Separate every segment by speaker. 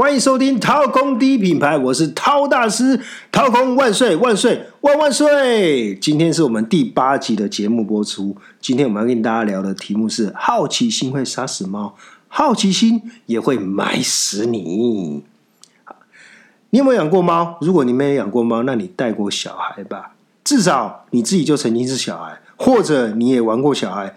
Speaker 1: 欢迎收听掏空第一品牌，我是掏大师，掏空万岁万岁万万岁！今天是我们第八集的节目播出。今天我们要跟大家聊的题目是：好奇心会杀死猫，好奇心也会埋死你。你有没有养过猫？如果你没有养过猫，那你带过小孩吧？至少你自己就曾经是小孩，或者你也玩过小孩，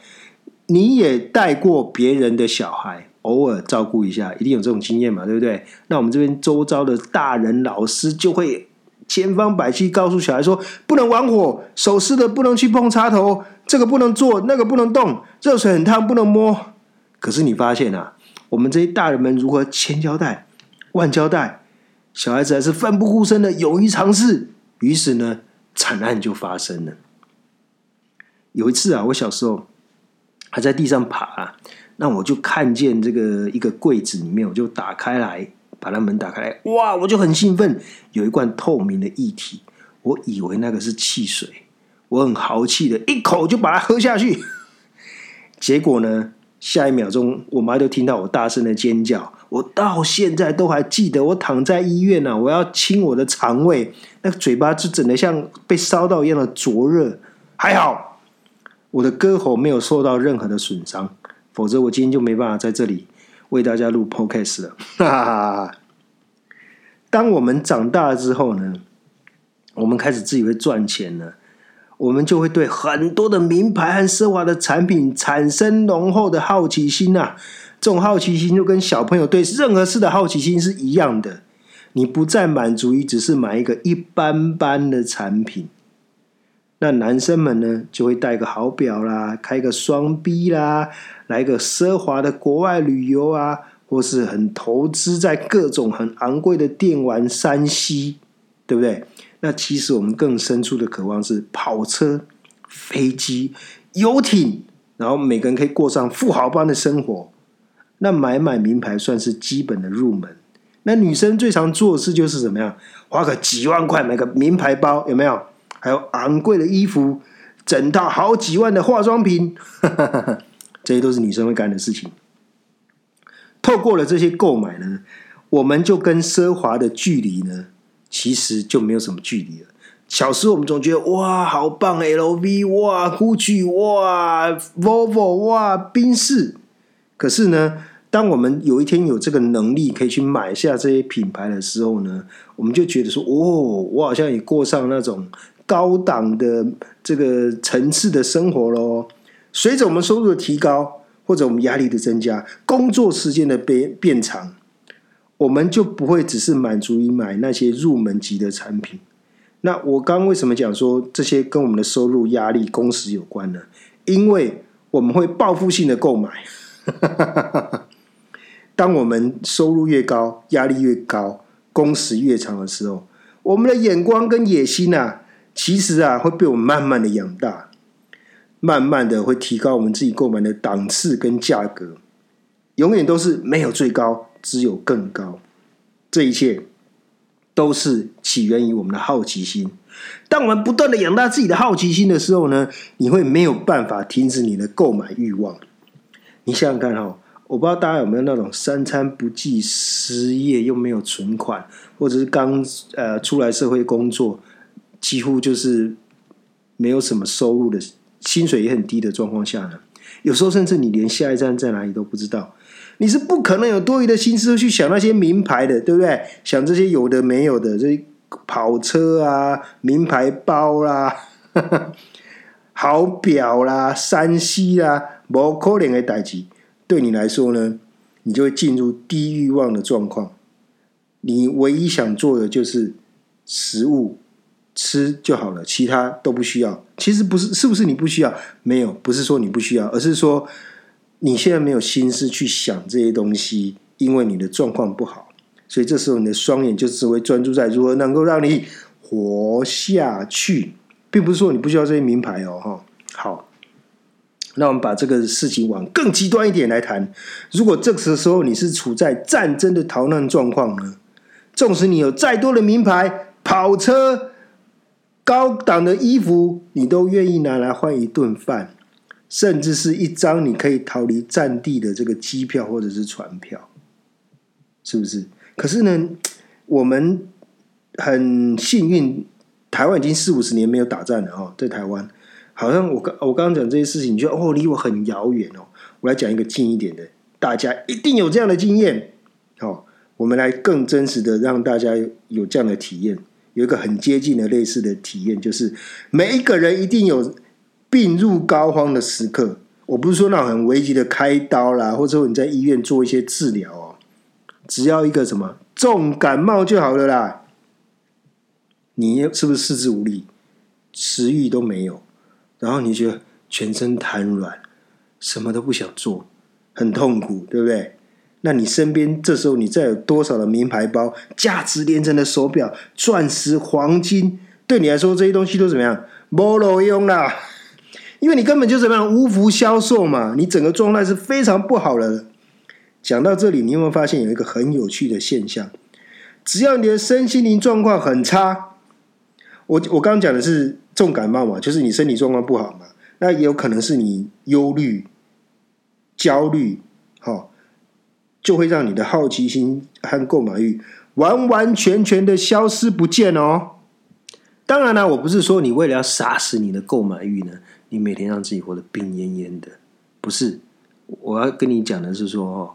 Speaker 1: 你也带过别人的小孩。偶尔照顾一下，一定有这种经验嘛，对不对？那我们这边周遭的大人老师就会千方百计告诉小孩说：不能玩火，手湿的不能去碰插头，这个不能做，那个不能动，热水很烫不能摸。可是你发现啊，我们这些大人们如何千交代万交代，小孩子还是奋不顾身的勇于尝试，于是呢，惨案就发生了。有一次啊，我小时候还在地上爬。那我就看见这个一个柜子里面，我就打开来，把那门打开来，哇！我就很兴奋，有一罐透明的液体，我以为那个是汽水，我很豪气的一口就把它喝下去。结果呢，下一秒钟，我妈就听到我大声的尖叫。我到现在都还记得，我躺在医院呢，我要清我的肠胃，那个嘴巴就整的像被烧到一样的灼热。还好，我的歌喉没有受到任何的损伤。否则我今天就没办法在这里为大家录 podcast 了。哈哈哈哈当我们长大了之后呢，我们开始自己会赚钱了，我们就会对很多的名牌和奢华的产品产生浓厚的好奇心呐。这种好奇心就跟小朋友对任何事的好奇心是一样的。你不再满足于只是买一个一般般的产品。那男生们呢，就会戴个好表啦，开个双 B 啦，来个奢华的国外旅游啊，或是很投资在各种很昂贵的电玩山西，对不对？那其实我们更深处的渴望是跑车、飞机、游艇，然后每个人可以过上富豪般的生活。那买买名牌算是基本的入门。那女生最常做的事就是怎么样，花个几万块买个名牌包，有没有？还有昂贵的衣服，整套好几万的化妆品，这些都是女生会干的事情。透过了这些购买呢，我们就跟奢华的距离呢，其实就没有什么距离了。小时候我们总觉得哇，好棒，LV 哇，GUCCI 哇，Volvo 哇，宾士。可是呢，当我们有一天有这个能力可以去买下这些品牌的时候呢，我们就觉得说，哦，我好像也过上那种。高档的这个层次的生活喽，随着我们收入的提高，或者我们压力的增加，工作时间的变变长，我们就不会只是满足于买那些入门级的产品。那我刚为什么讲说这些跟我们的收入、压力、工时有关呢？因为我们会报复性的购买。当我们收入越高、压力越高、工时越长的时候，我们的眼光跟野心啊。其实啊，会被我们慢慢的养大，慢慢的会提高我们自己购买的档次跟价格，永远都是没有最高，只有更高。这一切都是起源于我们的好奇心。当我们不断的养大自己的好奇心的时候呢，你会没有办法停止你的购买欲望。你想想看哈，我不知道大家有没有那种三餐不计、失业又没有存款，或者是刚呃出来社会工作。几乎就是没有什么收入的，薪水也很低的状况下呢，有时候甚至你连下一站在哪里都不知道，你是不可能有多余的心思去想那些名牌的，对不对？想这些有的没有的，这跑车啊、名牌包啦、好表啦、山西啦，无可能的代志，对你来说呢，你就会进入低欲望的状况。你唯一想做的就是食物。吃就好了，其他都不需要。其实不是，是不是你不需要？没有，不是说你不需要，而是说你现在没有心思去想这些东西，因为你的状况不好，所以这时候你的双眼就只会专注在如何能够让你活下去，并不是说你不需要这些名牌哦。哈，好，那我们把这个事情往更极端一点来谈。如果这个时候你是处在战争的逃难状况呢？纵使你有再多的名牌跑车。高档的衣服，你都愿意拿来换一顿饭，甚至是一张你可以逃离战地的这个机票或者是船票，是不是？可是呢，我们很幸运，台湾已经四五十年没有打战了哦，在台湾，好像我刚我刚刚讲这些事情，你觉得哦离我很遥远哦。我来讲一个近一点的，大家一定有这样的经验哦。我们来更真实的让大家有这样的体验，有一个很接近的类似的体验，就是每一个人一定有病入膏肓的时刻。我不是说那种很危急的开刀啦，或者说你在医院做一些治疗哦，只要一个什么重感冒就好了啦。你是不是四肢无力，食欲都没有，然后你觉得全身瘫软，什么都不想做，很痛苦，对不对？那你身边这时候你再有多少的名牌包、价值连城的手表、钻石、黄金，对你来说这些东西都怎么样？没路用啦，因为你根本就怎么样无福消受嘛，你整个状态是非常不好的。讲到这里，你有没有发现有一个很有趣的现象？只要你的身心灵状况很差。我我刚刚讲的是重感冒嘛，就是你身体状况不好嘛，那也有可能是你忧虑、焦虑，哈，就会让你的好奇心和购买欲完完全全的消失不见哦。当然了，我不是说你为了要杀死你的购买欲呢，你每天让自己活得病恹恹的，不是。我要跟你讲的是说，哦，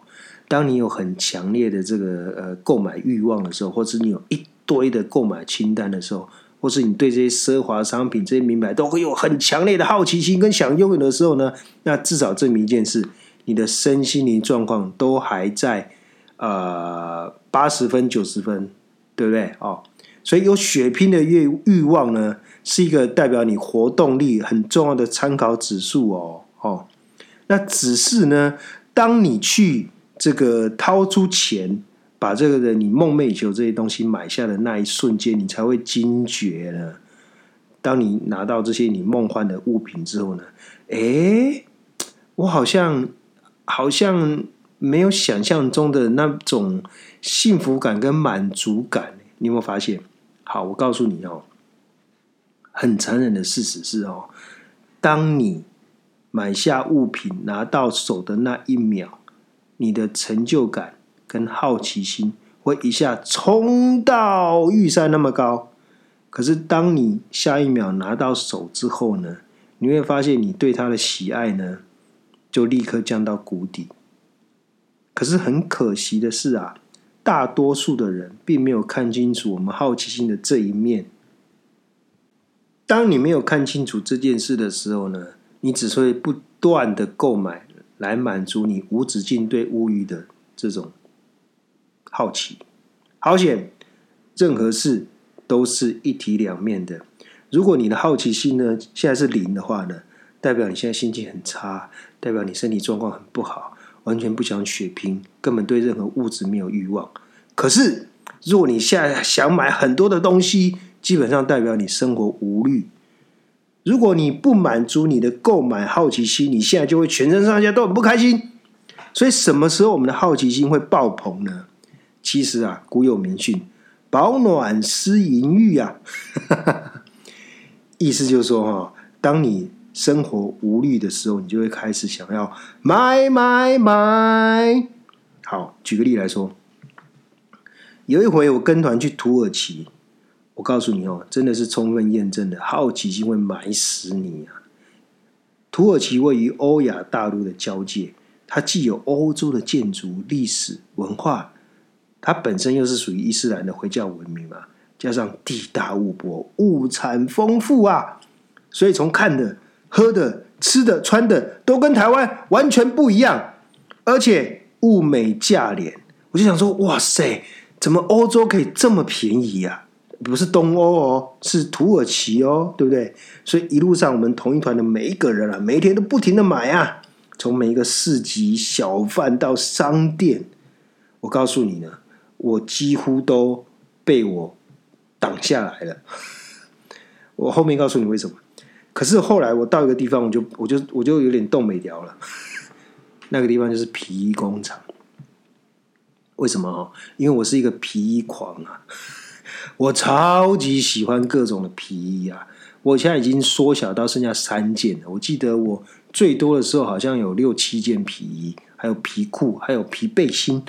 Speaker 1: 当你有很强烈的这个呃购买欲望的时候，或是你有一堆的购买清单的时候。或是你对这些奢华商品、这些名牌都会有很强烈的好奇心跟想拥有的时候呢，那至少证明一件事：你的身心灵状况都还在呃八十分、九十分，对不对？哦，所以有血拼的欲欲望呢，是一个代表你活动力很重要的参考指数哦。哦，那只是呢，当你去这个掏出钱。把这个人你梦寐以求这些东西买下的那一瞬间，你才会惊觉呢。当你拿到这些你梦幻的物品之后呢，哎，我好像好像没有想象中的那种幸福感跟满足感。你有没有发现？好，我告诉你哦，很残忍的事实是哦，当你买下物品拿到手的那一秒，你的成就感。跟好奇心会一下冲到玉山那么高，可是当你下一秒拿到手之后呢，你会发现你对它的喜爱呢，就立刻降到谷底。可是很可惜的是啊，大多数的人并没有看清楚我们好奇心的这一面。当你没有看清楚这件事的时候呢，你只会不断的购买来满足你无止境对物欲的这种。好奇，好险！任何事都是一体两面的。如果你的好奇心呢，现在是零的话呢，代表你现在心情很差，代表你身体状况很不好，完全不想血拼，根本对任何物质没有欲望。可是，如果你现在想买很多的东西，基本上代表你生活无虑。如果你不满足你的购买好奇心，你现在就会全身上下都很不开心。所以，什么时候我们的好奇心会爆棚呢？其实啊，古有名训，“保暖思淫欲”啊，意思就是说哈，当你生活无虑的时候，你就会开始想要买买买。好，举个例来说，有一回我跟团去土耳其，我告诉你哦，真的是充分验证的，好奇心会埋死你啊。土耳其位于欧亚大陆的交界，它既有欧洲的建筑、历史文化。它本身又是属于伊斯兰的回教文明嘛，加上地大物博、物产丰富啊，所以从看的、喝的、吃的、穿的都跟台湾完全不一样，而且物美价廉。我就想说，哇塞，怎么欧洲可以这么便宜呀？不是东欧哦，是土耳其哦，对不对？所以一路上我们同一团的每一个人啊，每一天都不停的买啊，从每一个市集小贩到商店，我告诉你呢。我几乎都被我挡下来了。我后面告诉你为什么。可是后来我到一个地方，我就我就我就有点动没掉了。那个地方就是皮衣工厂。为什么？因为我是一个皮衣狂啊！我超级喜欢各种的皮衣啊！我现在已经缩小到剩下三件了。我记得我最多的时候好像有六七件皮衣，还有皮裤，还有皮背心。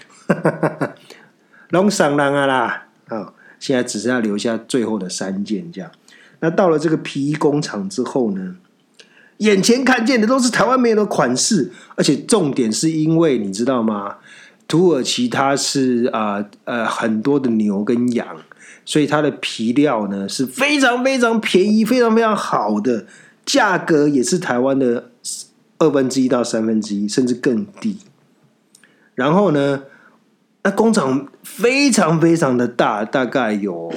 Speaker 1: 龙上浪啊啦，啊，现在只剩下留下最后的三件这样。那到了这个皮衣工厂之后呢，眼前看见的都是台湾没有的款式，而且重点是因为你知道吗？土耳其它是啊呃很多的牛跟羊，所以它的皮料呢是非常非常便宜、非常非常好的，价格也是台湾的二分之一到三分之一，甚至更低。然后呢，那工厂非常非常的大，大概有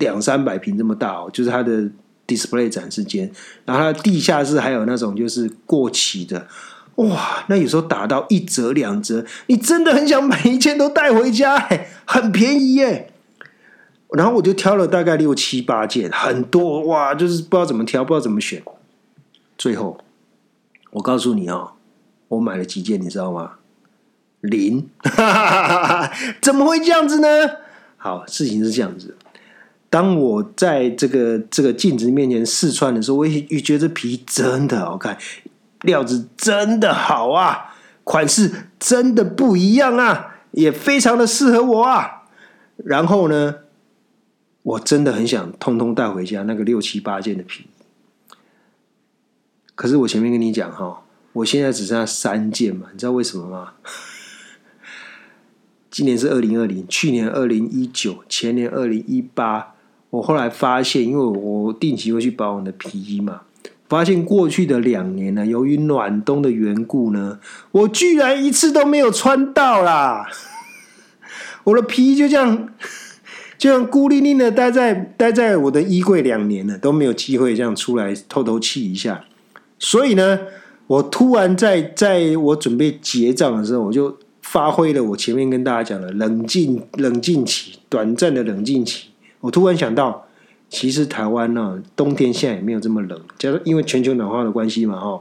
Speaker 1: 两三百平这么大哦，就是它的 display 展示间。然后它地下室还有那种就是过期的。哇，那有时候打到一折两折，你真的很想买一件都带回家，很便宜耶。然后我就挑了大概六七八件，很多哇，就是不知道怎么挑，不知道怎么选。最后，我告诉你哦，我买了几件，你知道吗？零，怎么会这样子呢？好，事情是这样子。当我在这个这个镜子面前试穿的时候，我也也觉得皮真的好看。料子真的好啊，款式真的不一样啊，也非常的适合我啊。然后呢，我真的很想通通带回家那个六七八件的皮。可是我前面跟你讲哈，我现在只剩下三件嘛，你知道为什么吗？今年是二零二零，去年二零一九，前年二零一八。我后来发现，因为我定期会去保养的皮衣嘛。发现过去的两年呢，由于暖冬的缘故呢，我居然一次都没有穿到啦！我的皮衣就这样，就像孤零零的待在待在我的衣柜两年了，都没有机会这样出来透透气一下。所以呢，我突然在在我准备结账的时候，我就发挥了我前面跟大家讲的冷静冷静期，短暂的冷静期。我突然想到。其实台湾呢，冬天现在也没有这么冷，加上因为全球暖化的关系嘛，哈，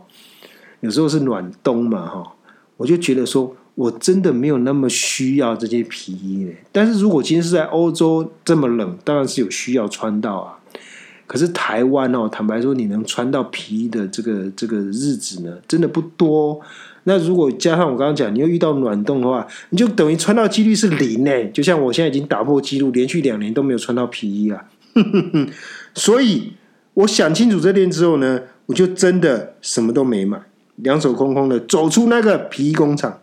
Speaker 1: 有时候是暖冬嘛，哈，我就觉得说我真的没有那么需要这些皮衣嘞。但是如果今天是在欧洲这么冷，当然是有需要穿到啊。可是台湾哦，坦白说，你能穿到皮衣的这个这个日子呢，真的不多。那如果加上我刚刚讲，你又遇到暖冬的话，你就等于穿到几率是零呢。就像我现在已经打破记录，连续两年都没有穿到皮衣了。所以，我想清楚这点之后呢，我就真的什么都没买，两手空空的走出那个皮衣工厂，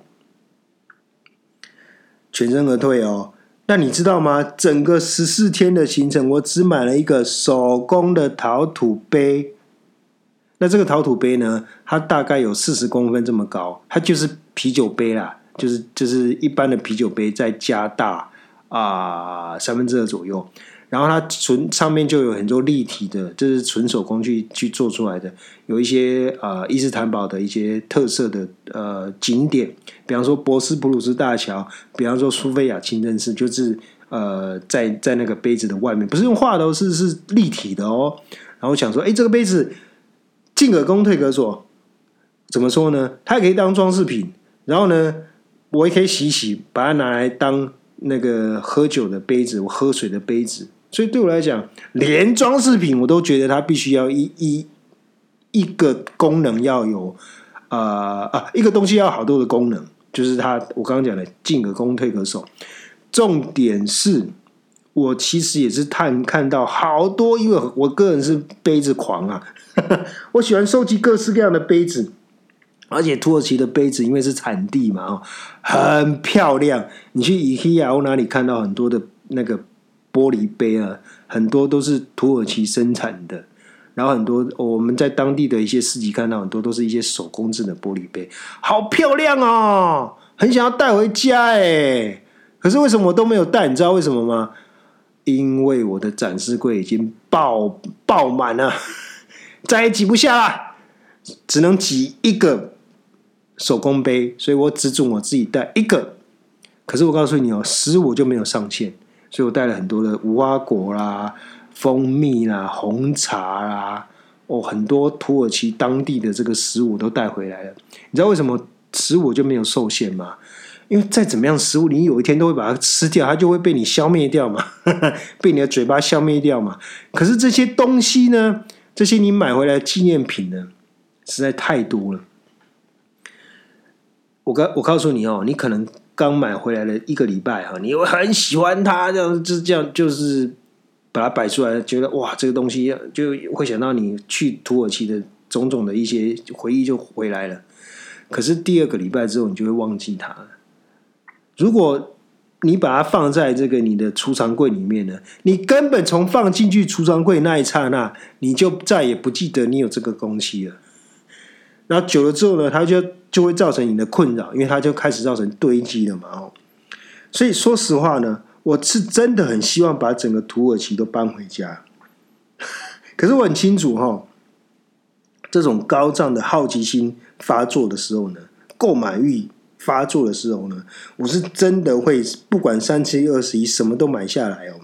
Speaker 1: 全身而退哦。那你知道吗？整个十四天的行程，我只买了一个手工的陶土杯。那这个陶土杯呢，它大概有四十公分这么高，它就是啤酒杯啦，就是就是一般的啤酒杯再加大啊三分之二左右。然后它纯上面就有很多立体的，这是纯手工去去做出来的，有一些呃伊斯坦堡的一些特色的呃景点，比方说博斯普鲁斯大桥，比方说苏菲亚清真寺，就是呃在在那个杯子的外面，不是用画的，是是立体的哦。然后想说，哎，这个杯子进可攻退可守，怎么说呢？它也可以当装饰品，然后呢，我也可以洗洗，把它拿来当那个喝酒的杯子，我喝水的杯子。所以对我来讲，连装饰品我都觉得它必须要一一一个功能要有，呃啊，一个东西要好多的功能，就是它我刚刚讲的进可攻退可守。重点是我其实也是看看到好多，因为我个人是杯子狂啊，我喜欢收集各式各样的杯子，而且土耳其的杯子因为是产地嘛，哦，很漂亮。你去 IKEA 或哪里看到很多的那个。玻璃杯啊，很多都是土耳其生产的，然后很多我们在当地的一些市集看到很多都是一些手工制的玻璃杯，好漂亮哦，很想要带回家哎。可是为什么我都没有带？你知道为什么吗？因为我的展示柜已经爆爆满了，再也挤不下了，只能挤一个手工杯，所以我只准我自己带一个。可是我告诉你哦，十五就没有上限。所以我带了很多的无花果啦、蜂蜜啦、红茶啦，哦，很多土耳其当地的这个食物都带回来了。你知道为什么食物就没有受限吗？因为再怎么样，食物你有一天都会把它吃掉，它就会被你消灭掉嘛，被你的嘴巴消灭掉嘛。可是这些东西呢，这些你买回来纪念品呢，实在太多了。我告我告诉你哦，你可能刚买回来的一个礼拜哈，你会很喜欢它，这样就是这样就是把它摆出来，觉得哇，这个东西就会想到你去土耳其的种种的一些回忆就回来了。可是第二个礼拜之后，你就会忘记它。如果你把它放在这个你的储藏柜里面呢，你根本从放进去储藏柜那一刹那，你就再也不记得你有这个东西了。然后久了之后呢，它就就会造成你的困扰，因为它就开始造成堆积了嘛。哦，所以说实话呢，我是真的很希望把整个土耳其都搬回家。可是我很清楚哈，这种高涨的好奇心发作的时候呢，购买欲发作的时候呢，我是真的会不管三七二十一，什么都买下来哦。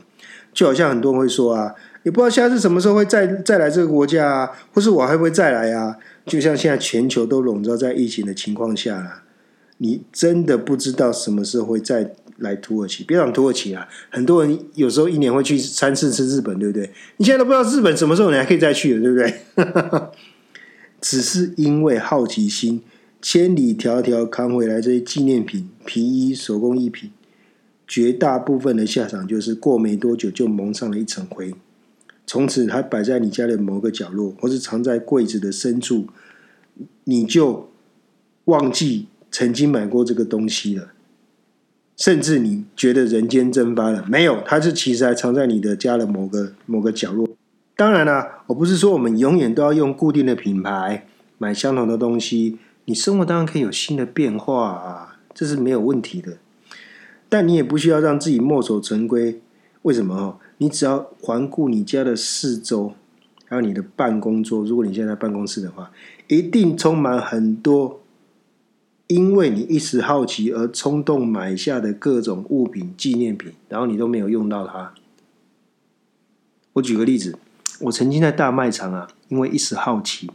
Speaker 1: 就好像很多人会说啊，也不知道下次什么时候会再再来这个国家啊，或是我还会再来啊。就像现在全球都笼罩在疫情的情况下啦，你真的不知道什么时候会再来土耳其。别讲土耳其啊，很多人有时候一年会去三四次日本，对不对？你现在都不知道日本什么时候你还可以再去了，对不对？只是因为好奇心，千里迢迢扛回来这些纪念品、皮衣、手工艺品，绝大部分的下场就是过没多久就蒙上了一层灰。从此它摆在你家的某个角落，或是藏在柜子的深处，你就忘记曾经买过这个东西了。甚至你觉得人间蒸发了，没有，它是其实还藏在你的家的某个某个角落。当然啦，我不是说我们永远都要用固定的品牌买相同的东西，你生活当然可以有新的变化啊，这是没有问题的。但你也不需要让自己墨守成规。为什么？哦你只要环顾你家的四周，还有你的办公桌，如果你现在在办公室的话，一定充满很多因为你一时好奇而冲动买下的各种物品、纪念品，然后你都没有用到它。我举个例子，我曾经在大卖场啊，因为一时好奇，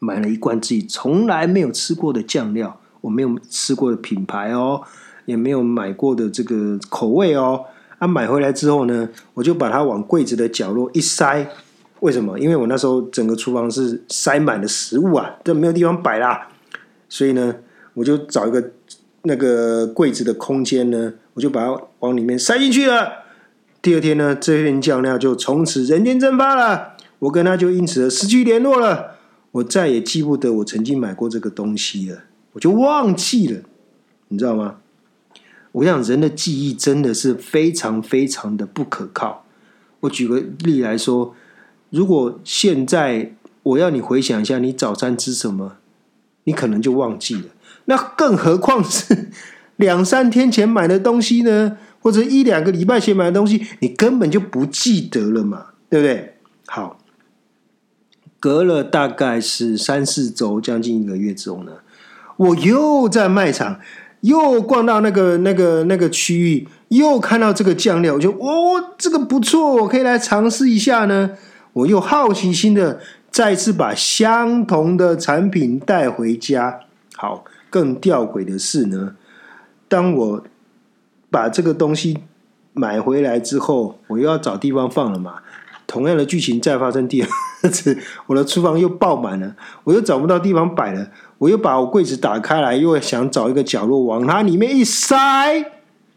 Speaker 1: 买了一罐自己从来没有吃过的酱料，我没有吃过的品牌哦，也没有买过的这个口味哦。他买回来之后呢，我就把它往柜子的角落一塞。为什么？因为我那时候整个厨房是塞满了食物啊，这没有地方摆啦。所以呢，我就找一个那个柜子的空间呢，我就把它往里面塞进去了。第二天呢，这片酱料就从此人间蒸发了，我跟他就因此而失去联络了。我再也记不得我曾经买过这个东西了，我就忘记了，你知道吗？我想，人的记忆真的是非常非常的不可靠。我举个例来说，如果现在我要你回想一下，你早餐吃什么，你可能就忘记了。那更何况是 两三天前买的东西呢？或者一两个礼拜前买的东西，你根本就不记得了嘛，对不对？好，隔了大概是三四周，将近一个月之后呢，我又在卖场。又逛到那个、那个、那个区域，又看到这个酱料，我就哦，这个不错，我可以来尝试一下呢。我又好奇心的再次把相同的产品带回家。好，更吊诡的是呢，当我把这个东西买回来之后，我又要找地方放了嘛。同样的剧情再发生第二次，我的厨房又爆满了，我又找不到地方摆了。我又把我柜子打开来，又想找一个角落往它里面一塞，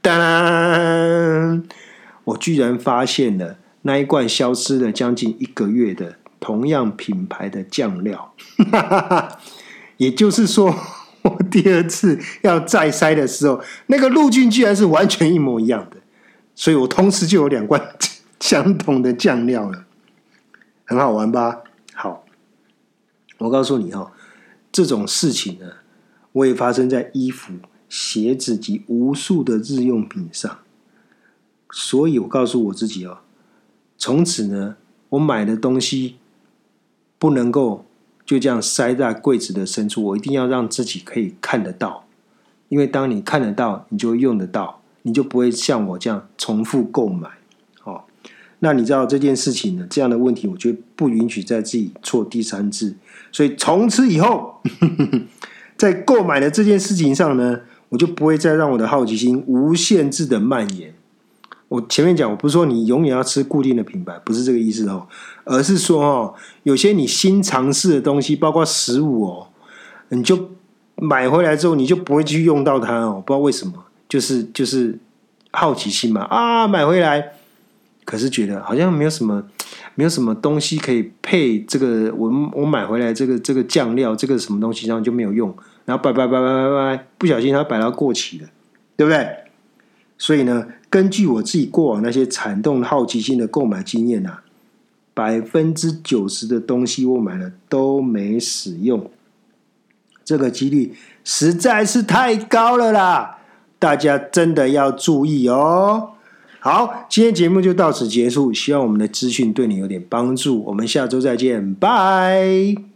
Speaker 1: 当，我居然发现了那一罐消失了将近一个月的同样品牌的酱料。也就是说，我第二次要再塞的时候，那个路径居然是完全一模一样的，所以我同时就有两罐相同的酱料了，很好玩吧？好，我告诉你哦。这种事情呢，我也发生在衣服、鞋子及无数的日用品上。所以我告诉我自己哦，从此呢，我买的东西不能够就这样塞在柜子的深处，我一定要让自己可以看得到。因为当你看得到，你就用得到，你就不会像我这样重复购买。那你知道这件事情呢？这样的问题，我就不允许在自己错第三次。所以从此以后，在购买的这件事情上呢，我就不会再让我的好奇心无限制的蔓延。我前面讲，我不是说你永远要吃固定的品牌，不是这个意思哦，而是说哦，有些你新尝试的东西，包括食物哦，你就买回来之后你就不会去用到它哦，不知道为什么，就是就是好奇心嘛啊，买回来，可是觉得好像没有什么没有什么东西可以配这个我我买回来这个这个酱料这个什么东西，然后就没有用，然后摆摆摆摆摆摆，不小心它摆到过期了，对不对？所以呢，根据我自己过往那些惨动好奇心的购买经验啊，百分之九十的东西我买了都没使用。这个几率实在是太高了啦！大家真的要注意哦。好，今天节目就到此结束，希望我们的资讯对你有点帮助。我们下周再见，拜。